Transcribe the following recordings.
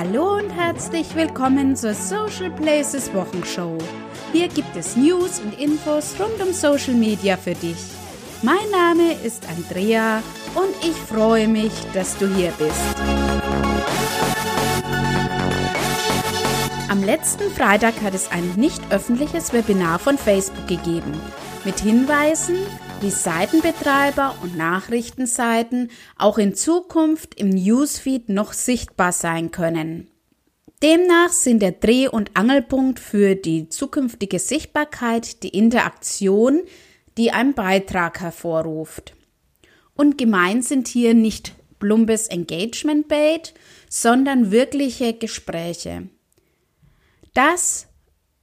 Hallo und herzlich willkommen zur Social Places Wochenshow. Hier gibt es News und Infos rund um Social Media für dich. Mein Name ist Andrea und ich freue mich, dass du hier bist. Am letzten Freitag hat es ein nicht öffentliches Webinar von Facebook gegeben mit Hinweisen, wie Seitenbetreiber und Nachrichtenseiten auch in Zukunft im Newsfeed noch sichtbar sein können. Demnach sind der Dreh- und Angelpunkt für die zukünftige Sichtbarkeit die Interaktion, die ein Beitrag hervorruft. Und gemeint sind hier nicht plumpes Engagement-Bait, sondern wirkliche Gespräche. Das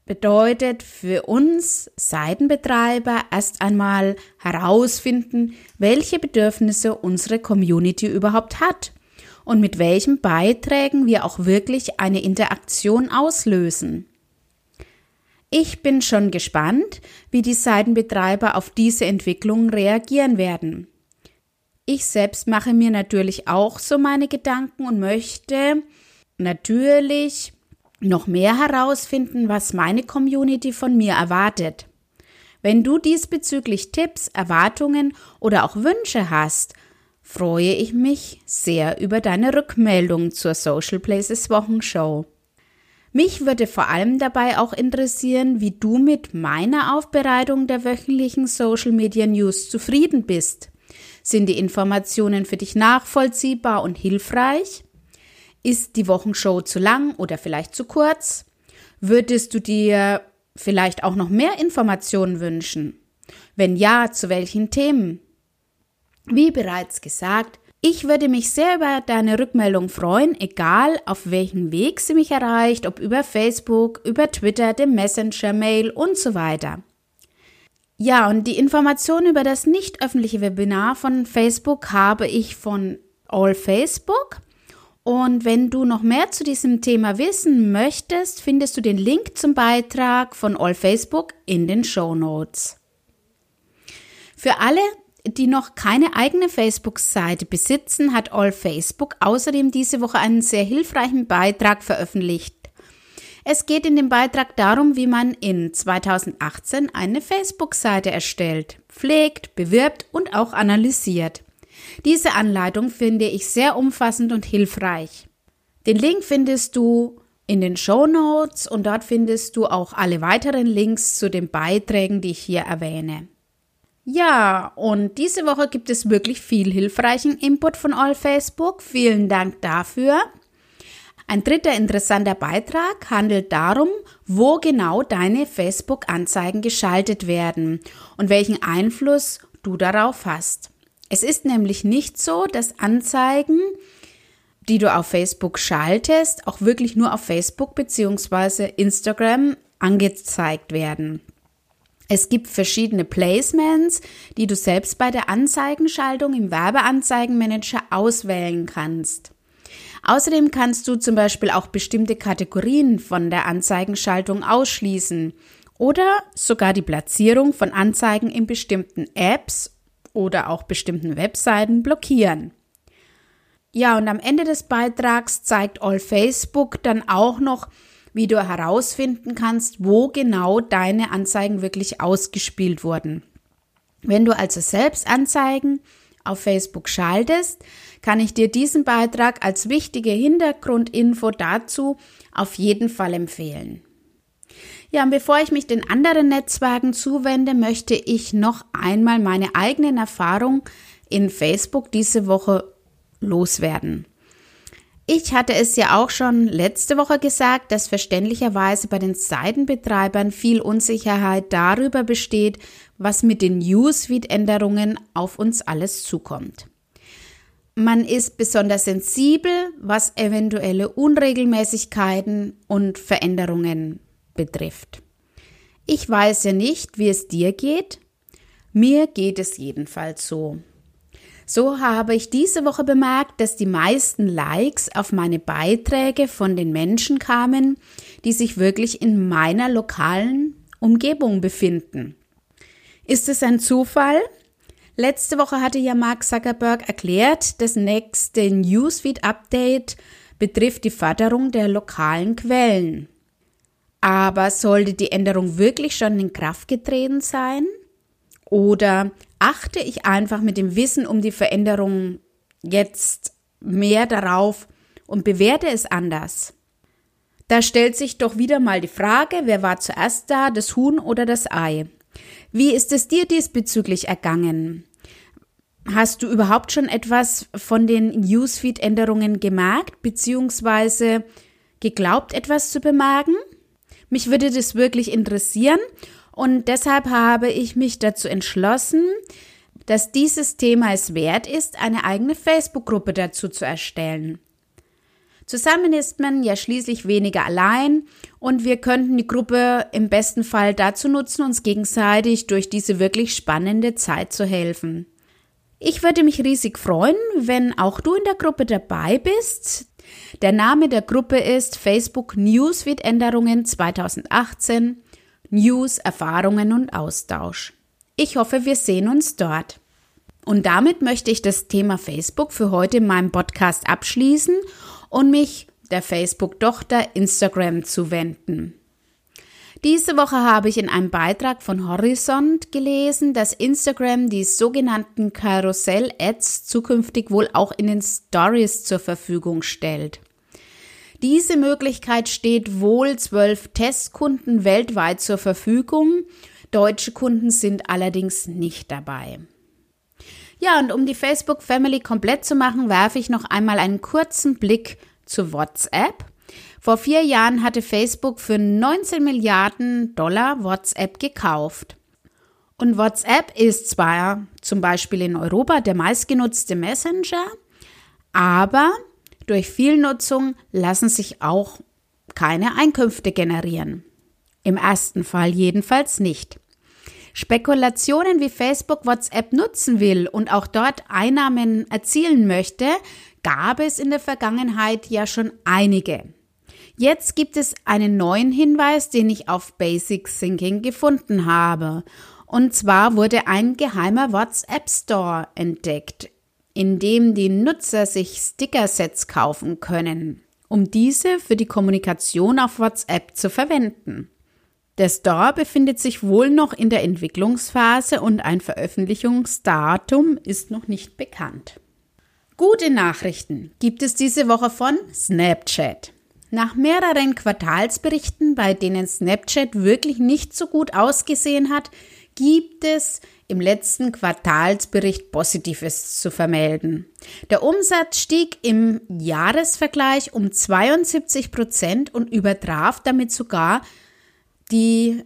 bedeutet für uns Seitenbetreiber erst einmal herausfinden, welche Bedürfnisse unsere Community überhaupt hat und mit welchen Beiträgen wir auch wirklich eine Interaktion auslösen. Ich bin schon gespannt, wie die Seitenbetreiber auf diese Entwicklung reagieren werden. Ich selbst mache mir natürlich auch so meine Gedanken und möchte natürlich noch mehr herausfinden, was meine Community von mir erwartet. Wenn du diesbezüglich Tipps, Erwartungen oder auch Wünsche hast, freue ich mich sehr über deine Rückmeldung zur Social Places Wochenshow. Mich würde vor allem dabei auch interessieren, wie du mit meiner Aufbereitung der wöchentlichen Social Media News zufrieden bist. Sind die Informationen für dich nachvollziehbar und hilfreich? Ist die Wochenshow zu lang oder vielleicht zu kurz? Würdest du dir vielleicht auch noch mehr Informationen wünschen? Wenn ja, zu welchen Themen? Wie bereits gesagt, ich würde mich sehr über deine Rückmeldung freuen, egal auf welchem Weg sie mich erreicht, ob über Facebook, über Twitter, dem Messenger, Mail und so weiter. Ja, und die Information über das nicht öffentliche Webinar von Facebook habe ich von All Facebook. Und wenn du noch mehr zu diesem Thema wissen möchtest, findest du den Link zum Beitrag von All Facebook in den Show Notes. Für alle, die noch keine eigene Facebook-Seite besitzen, hat All Facebook außerdem diese Woche einen sehr hilfreichen Beitrag veröffentlicht. Es geht in dem Beitrag darum, wie man in 2018 eine Facebook-Seite erstellt, pflegt, bewirbt und auch analysiert. Diese Anleitung finde ich sehr umfassend und hilfreich. Den Link findest du in den Show Notes und dort findest du auch alle weiteren Links zu den Beiträgen, die ich hier erwähne. Ja, und diese Woche gibt es wirklich viel hilfreichen Input von All Facebook. Vielen Dank dafür. Ein dritter interessanter Beitrag handelt darum, wo genau deine Facebook-Anzeigen geschaltet werden und welchen Einfluss du darauf hast. Es ist nämlich nicht so, dass Anzeigen, die du auf Facebook schaltest, auch wirklich nur auf Facebook bzw. Instagram angezeigt werden. Es gibt verschiedene Placements, die du selbst bei der Anzeigenschaltung im Werbeanzeigenmanager auswählen kannst. Außerdem kannst du zum Beispiel auch bestimmte Kategorien von der Anzeigenschaltung ausschließen oder sogar die Platzierung von Anzeigen in bestimmten Apps oder auch bestimmten Webseiten blockieren. Ja, und am Ende des Beitrags zeigt All Facebook dann auch noch, wie du herausfinden kannst, wo genau deine Anzeigen wirklich ausgespielt wurden. Wenn du also selbst Anzeigen auf Facebook schaltest, kann ich dir diesen Beitrag als wichtige Hintergrundinfo dazu auf jeden Fall empfehlen. Ja, und bevor ich mich den anderen Netzwerken zuwende, möchte ich noch einmal meine eigenen Erfahrungen in Facebook diese Woche loswerden. Ich hatte es ja auch schon letzte Woche gesagt, dass verständlicherweise bei den Seitenbetreibern viel Unsicherheit darüber besteht, was mit den Newsfeed-Änderungen auf uns alles zukommt. Man ist besonders sensibel, was eventuelle Unregelmäßigkeiten und Veränderungen betrifft. Ich weiß ja nicht, wie es dir geht. Mir geht es jedenfalls so. So habe ich diese Woche bemerkt, dass die meisten Likes auf meine Beiträge von den Menschen kamen, die sich wirklich in meiner lokalen Umgebung befinden. Ist es ein Zufall? Letzte Woche hatte ja Mark Zuckerberg erklärt, das nächste Newsfeed-Update betrifft die Förderung der lokalen Quellen. Aber sollte die Änderung wirklich schon in Kraft getreten sein? Oder achte ich einfach mit dem Wissen um die Veränderung jetzt mehr darauf und bewerte es anders? Da stellt sich doch wieder mal die Frage, wer war zuerst da, das Huhn oder das Ei? Wie ist es dir diesbezüglich ergangen? Hast du überhaupt schon etwas von den Newsfeed-Änderungen gemerkt, beziehungsweise geglaubt, etwas zu bemerken? Mich würde das wirklich interessieren und deshalb habe ich mich dazu entschlossen, dass dieses Thema es wert ist, eine eigene Facebook-Gruppe dazu zu erstellen. Zusammen ist man ja schließlich weniger allein und wir könnten die Gruppe im besten Fall dazu nutzen, uns gegenseitig durch diese wirklich spannende Zeit zu helfen. Ich würde mich riesig freuen, wenn auch du in der Gruppe dabei bist. Der Name der Gruppe ist Facebook Newsfeed Änderungen 2018 News, Erfahrungen und Austausch. Ich hoffe, wir sehen uns dort. Und damit möchte ich das Thema Facebook für heute in meinem Podcast abschließen und mich der Facebook-Tochter Instagram zuwenden. Diese Woche habe ich in einem Beitrag von Horizont gelesen, dass Instagram die sogenannten Karussell-Ads zukünftig wohl auch in den Stories zur Verfügung stellt. Diese Möglichkeit steht wohl zwölf Testkunden weltweit zur Verfügung. Deutsche Kunden sind allerdings nicht dabei. Ja, und um die Facebook Family komplett zu machen, werfe ich noch einmal einen kurzen Blick zu WhatsApp. Vor vier Jahren hatte Facebook für 19 Milliarden Dollar WhatsApp gekauft. Und WhatsApp ist zwar zum Beispiel in Europa der meistgenutzte Messenger, aber durch Vielnutzung lassen sich auch keine Einkünfte generieren. Im ersten Fall jedenfalls nicht. Spekulationen, wie Facebook WhatsApp nutzen will und auch dort Einnahmen erzielen möchte, gab es in der Vergangenheit ja schon einige. Jetzt gibt es einen neuen Hinweis, den ich auf Basic Thinking gefunden habe. Und zwar wurde ein geheimer WhatsApp Store entdeckt, in dem die Nutzer sich Sticker-Sets kaufen können, um diese für die Kommunikation auf WhatsApp zu verwenden. Der Store befindet sich wohl noch in der Entwicklungsphase und ein Veröffentlichungsdatum ist noch nicht bekannt. Gute Nachrichten gibt es diese Woche von Snapchat. Nach mehreren Quartalsberichten, bei denen Snapchat wirklich nicht so gut ausgesehen hat, gibt es im letzten Quartalsbericht Positives zu vermelden. Der Umsatz stieg im Jahresvergleich um 72 Prozent und übertraf damit sogar die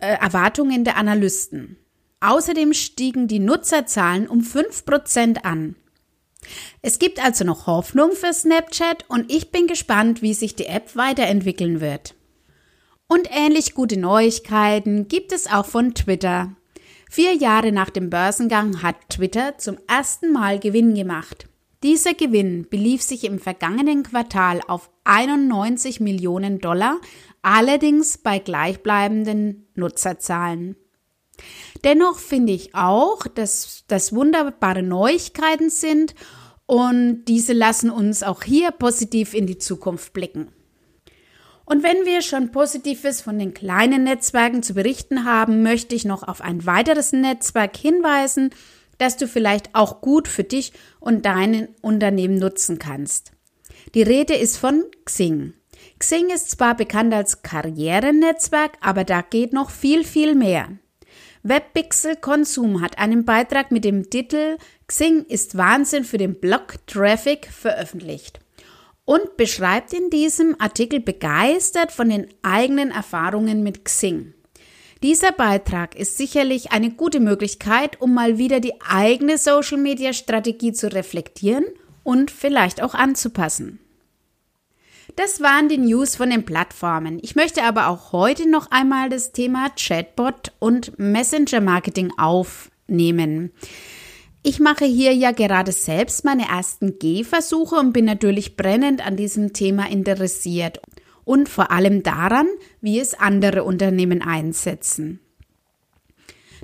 äh, Erwartungen der Analysten. Außerdem stiegen die Nutzerzahlen um 5% an. Es gibt also noch Hoffnung für Snapchat und ich bin gespannt, wie sich die App weiterentwickeln wird. Und ähnlich gute Neuigkeiten gibt es auch von Twitter. Vier Jahre nach dem Börsengang hat Twitter zum ersten Mal Gewinn gemacht. Dieser Gewinn belief sich im vergangenen Quartal auf 91 Millionen Dollar, allerdings bei gleichbleibenden Nutzerzahlen. Dennoch finde ich auch, dass das wunderbare Neuigkeiten sind und diese lassen uns auch hier positiv in die Zukunft blicken. Und wenn wir schon Positives von den kleinen Netzwerken zu berichten haben, möchte ich noch auf ein weiteres Netzwerk hinweisen, das du vielleicht auch gut für dich und dein Unternehmen nutzen kannst. Die Rede ist von Xing. Xing ist zwar bekannt als Karrierenetzwerk, aber da geht noch viel, viel mehr. Webpixel Konsum hat einen Beitrag mit dem Titel Xing ist Wahnsinn für den Blog-Traffic veröffentlicht und beschreibt in diesem Artikel begeistert von den eigenen Erfahrungen mit Xing. Dieser Beitrag ist sicherlich eine gute Möglichkeit, um mal wieder die eigene Social-Media-Strategie zu reflektieren und vielleicht auch anzupassen. Das waren die News von den Plattformen. Ich möchte aber auch heute noch einmal das Thema Chatbot und Messenger-Marketing aufnehmen. Ich mache hier ja gerade selbst meine ersten Gehversuche und bin natürlich brennend an diesem Thema interessiert und vor allem daran, wie es andere Unternehmen einsetzen.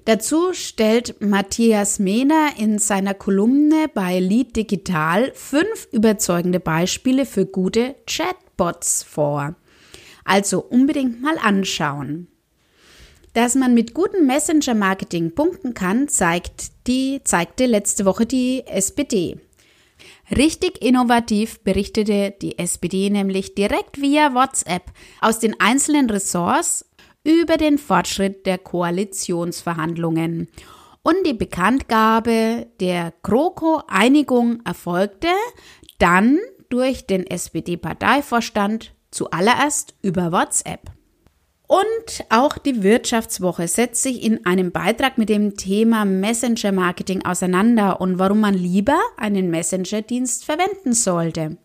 Dazu stellt Matthias Mehner in seiner Kolumne bei Lead Digital fünf überzeugende Beispiele für gute Chatbots vor. Also unbedingt mal anschauen. Dass man mit gutem Messenger-Marketing punkten kann, zeigt die, zeigte letzte Woche die SPD. Richtig innovativ berichtete die SPD nämlich direkt via WhatsApp aus den einzelnen Ressorts über den Fortschritt der Koalitionsverhandlungen. Und die Bekanntgabe der GroKo-Einigung erfolgte dann durch den SPD-Parteivorstand zuallererst über WhatsApp. Und auch die Wirtschaftswoche setzt sich in einem Beitrag mit dem Thema Messenger Marketing auseinander und warum man lieber einen Messenger-Dienst verwenden sollte.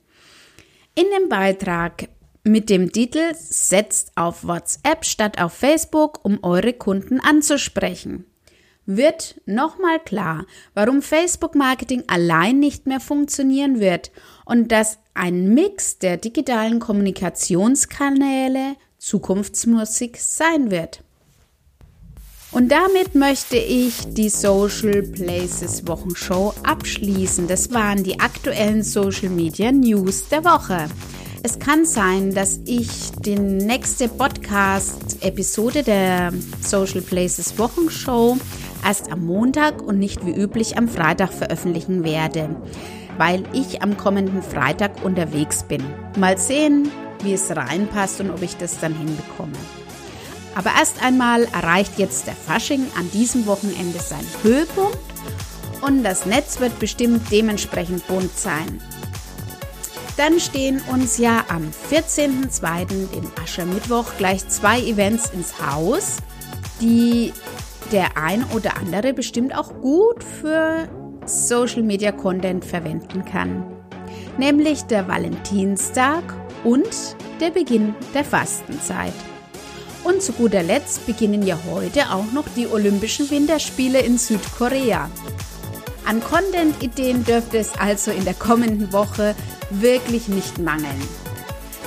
In dem Beitrag mit dem Titel Setzt auf WhatsApp statt auf Facebook, um eure Kunden anzusprechen wird nochmal klar, warum Facebook-Marketing allein nicht mehr funktionieren wird und dass ein Mix der digitalen Kommunikationskanäle Zukunftsmusik sein wird. Und damit möchte ich die Social Places Wochenshow abschließen. Das waren die aktuellen Social Media News der Woche. Es kann sein, dass ich die nächste Podcast-Episode der Social Places Wochenshow erst am Montag und nicht wie üblich am Freitag veröffentlichen werde, weil ich am kommenden Freitag unterwegs bin. Mal sehen, wie es reinpasst und ob ich das dann hinbekomme. Aber erst einmal erreicht jetzt der Fasching an diesem Wochenende seinen Höhepunkt und das Netz wird bestimmt dementsprechend bunt sein. Dann stehen uns ja am 14.02., dem Aschermittwoch, gleich zwei Events ins Haus, die der ein oder andere bestimmt auch gut für Social Media Content verwenden kann. Nämlich der Valentinstag und der Beginn der Fastenzeit. Und zu guter Letzt beginnen ja heute auch noch die Olympischen Winterspiele in Südkorea. An Content-Ideen dürfte es also in der kommenden Woche wirklich nicht mangeln.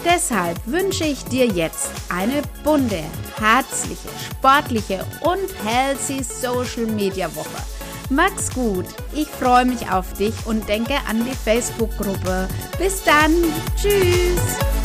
Deshalb wünsche ich dir jetzt eine bunte, herzliche, sportliche und healthy Social Media Woche. Mach's gut, ich freue mich auf dich und denke an die Facebook-Gruppe. Bis dann, tschüss!